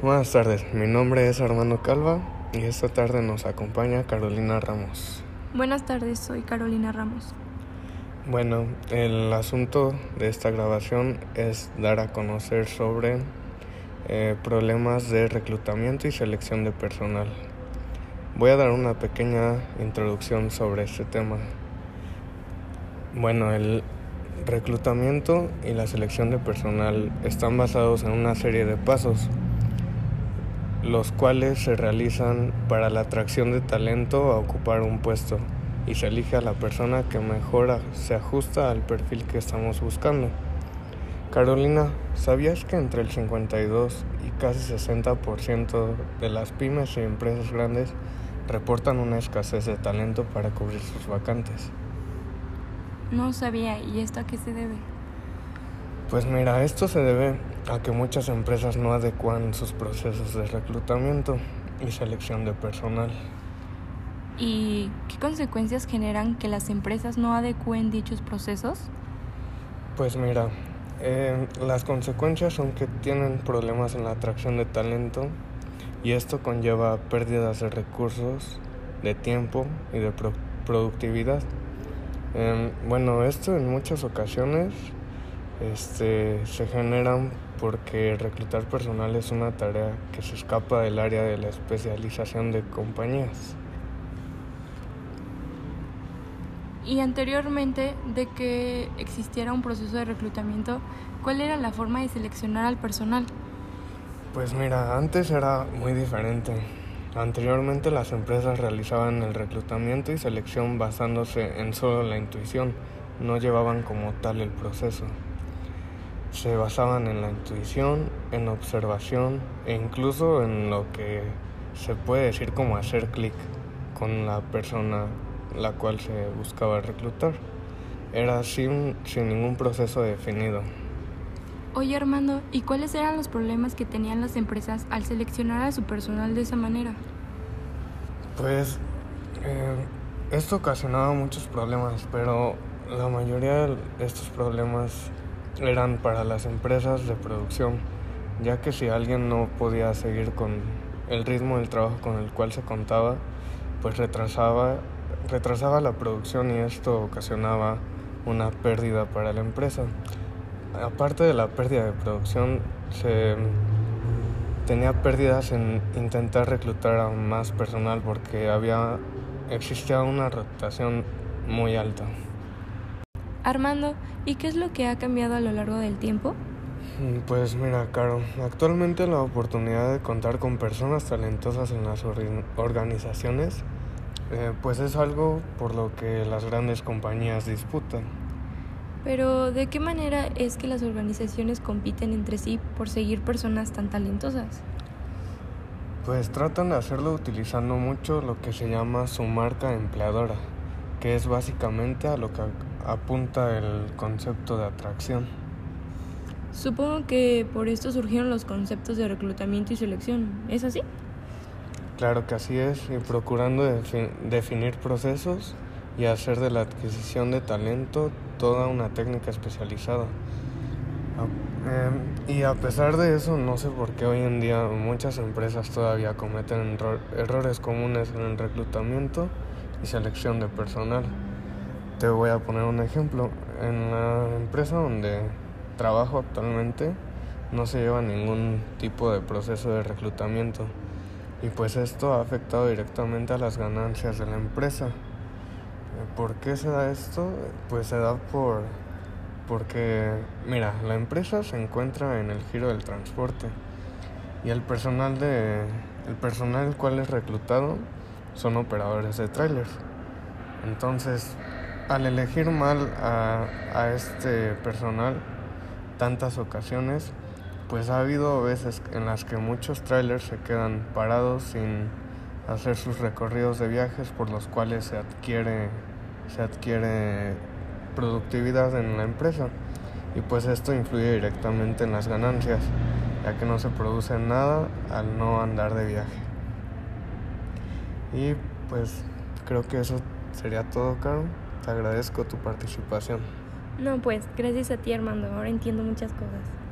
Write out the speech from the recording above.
Buenas tardes, mi nombre es Armando Calva y esta tarde nos acompaña Carolina Ramos. Buenas tardes, soy Carolina Ramos. Bueno, el asunto de esta grabación es dar a conocer sobre eh, problemas de reclutamiento y selección de personal. Voy a dar una pequeña introducción sobre este tema. Bueno, el reclutamiento y la selección de personal están basados en una serie de pasos los cuales se realizan para la atracción de talento a ocupar un puesto y se elige a la persona que mejor se ajusta al perfil que estamos buscando. Carolina, ¿sabías que entre el 52 y casi 60% de las pymes y empresas grandes reportan una escasez de talento para cubrir sus vacantes? No sabía, ¿y esto a qué se debe? Pues mira, esto se debe a que muchas empresas no adecuan sus procesos de reclutamiento y selección de personal. ¿Y qué consecuencias generan que las empresas no adecúen dichos procesos? Pues mira, eh, las consecuencias son que tienen problemas en la atracción de talento y esto conlleva pérdidas de recursos, de tiempo y de productividad. Em, bueno, esto en muchas ocasiones este, se generan porque reclutar personal es una tarea que se escapa del área de la especialización de compañías. Y anteriormente de que existiera un proceso de reclutamiento, ¿cuál era la forma de seleccionar al personal? Pues mira, antes era muy diferente. Anteriormente las empresas realizaban el reclutamiento y selección basándose en solo la intuición, no llevaban como tal el proceso se basaban en la intuición, en observación e incluso en lo que se puede decir como hacer clic con la persona la cual se buscaba reclutar. Era sin, sin ningún proceso definido. Oye Armando, ¿y cuáles eran los problemas que tenían las empresas al seleccionar a su personal de esa manera? Pues eh, esto ocasionaba muchos problemas, pero la mayoría de estos problemas eran para las empresas de producción, ya que si alguien no podía seguir con el ritmo del trabajo con el cual se contaba, pues retrasaba, retrasaba la producción y esto ocasionaba una pérdida para la empresa. Aparte de la pérdida de producción, se tenía pérdidas en intentar reclutar a más personal porque había existía una rotación muy alta. Armando, ¿y qué es lo que ha cambiado a lo largo del tiempo? Mm, pues mira, Caro, actualmente la oportunidad de contar con personas talentosas en las organizaciones, eh, pues es algo por lo que las grandes compañías disputan. Pero, ¿de qué manera es que las organizaciones compiten entre sí por seguir personas tan talentosas? Pues tratan de hacerlo utilizando mucho lo que se llama su marca empleadora, que es básicamente a lo que apunta el concepto de atracción. Supongo que por esto surgieron los conceptos de reclutamiento y selección. ¿Es así? Claro que así es, y procurando definir procesos y hacer de la adquisición de talento toda una técnica especializada. Em, y a pesar de eso, no sé por qué hoy en día muchas empresas todavía cometen errores comunes en el reclutamiento y selección de personal. Te voy a poner un ejemplo. En la empresa donde trabajo actualmente no se lleva ningún tipo de proceso de reclutamiento y pues esto ha afectado directamente a las ganancias de la empresa. ¿Por qué se da esto? Pues se da por porque mira, la empresa se encuentra en el giro del transporte y el personal de el personal cual es reclutado son operadores de trailers. Entonces, al elegir mal a, este personal tantas ocasiones, pues ha habido veces en las que muchos trailers se quedan parados sin hacer sus recorridos de viajes por los cuales se adquiere se adquiere productividad en la empresa. Y pues esto influye directamente en las ganancias ya que no se produce nada al no andar de viaje. Y pues creo que eso sería todo Caro agradezco tu participación. No, pues gracias a ti Armando, ahora entiendo muchas cosas.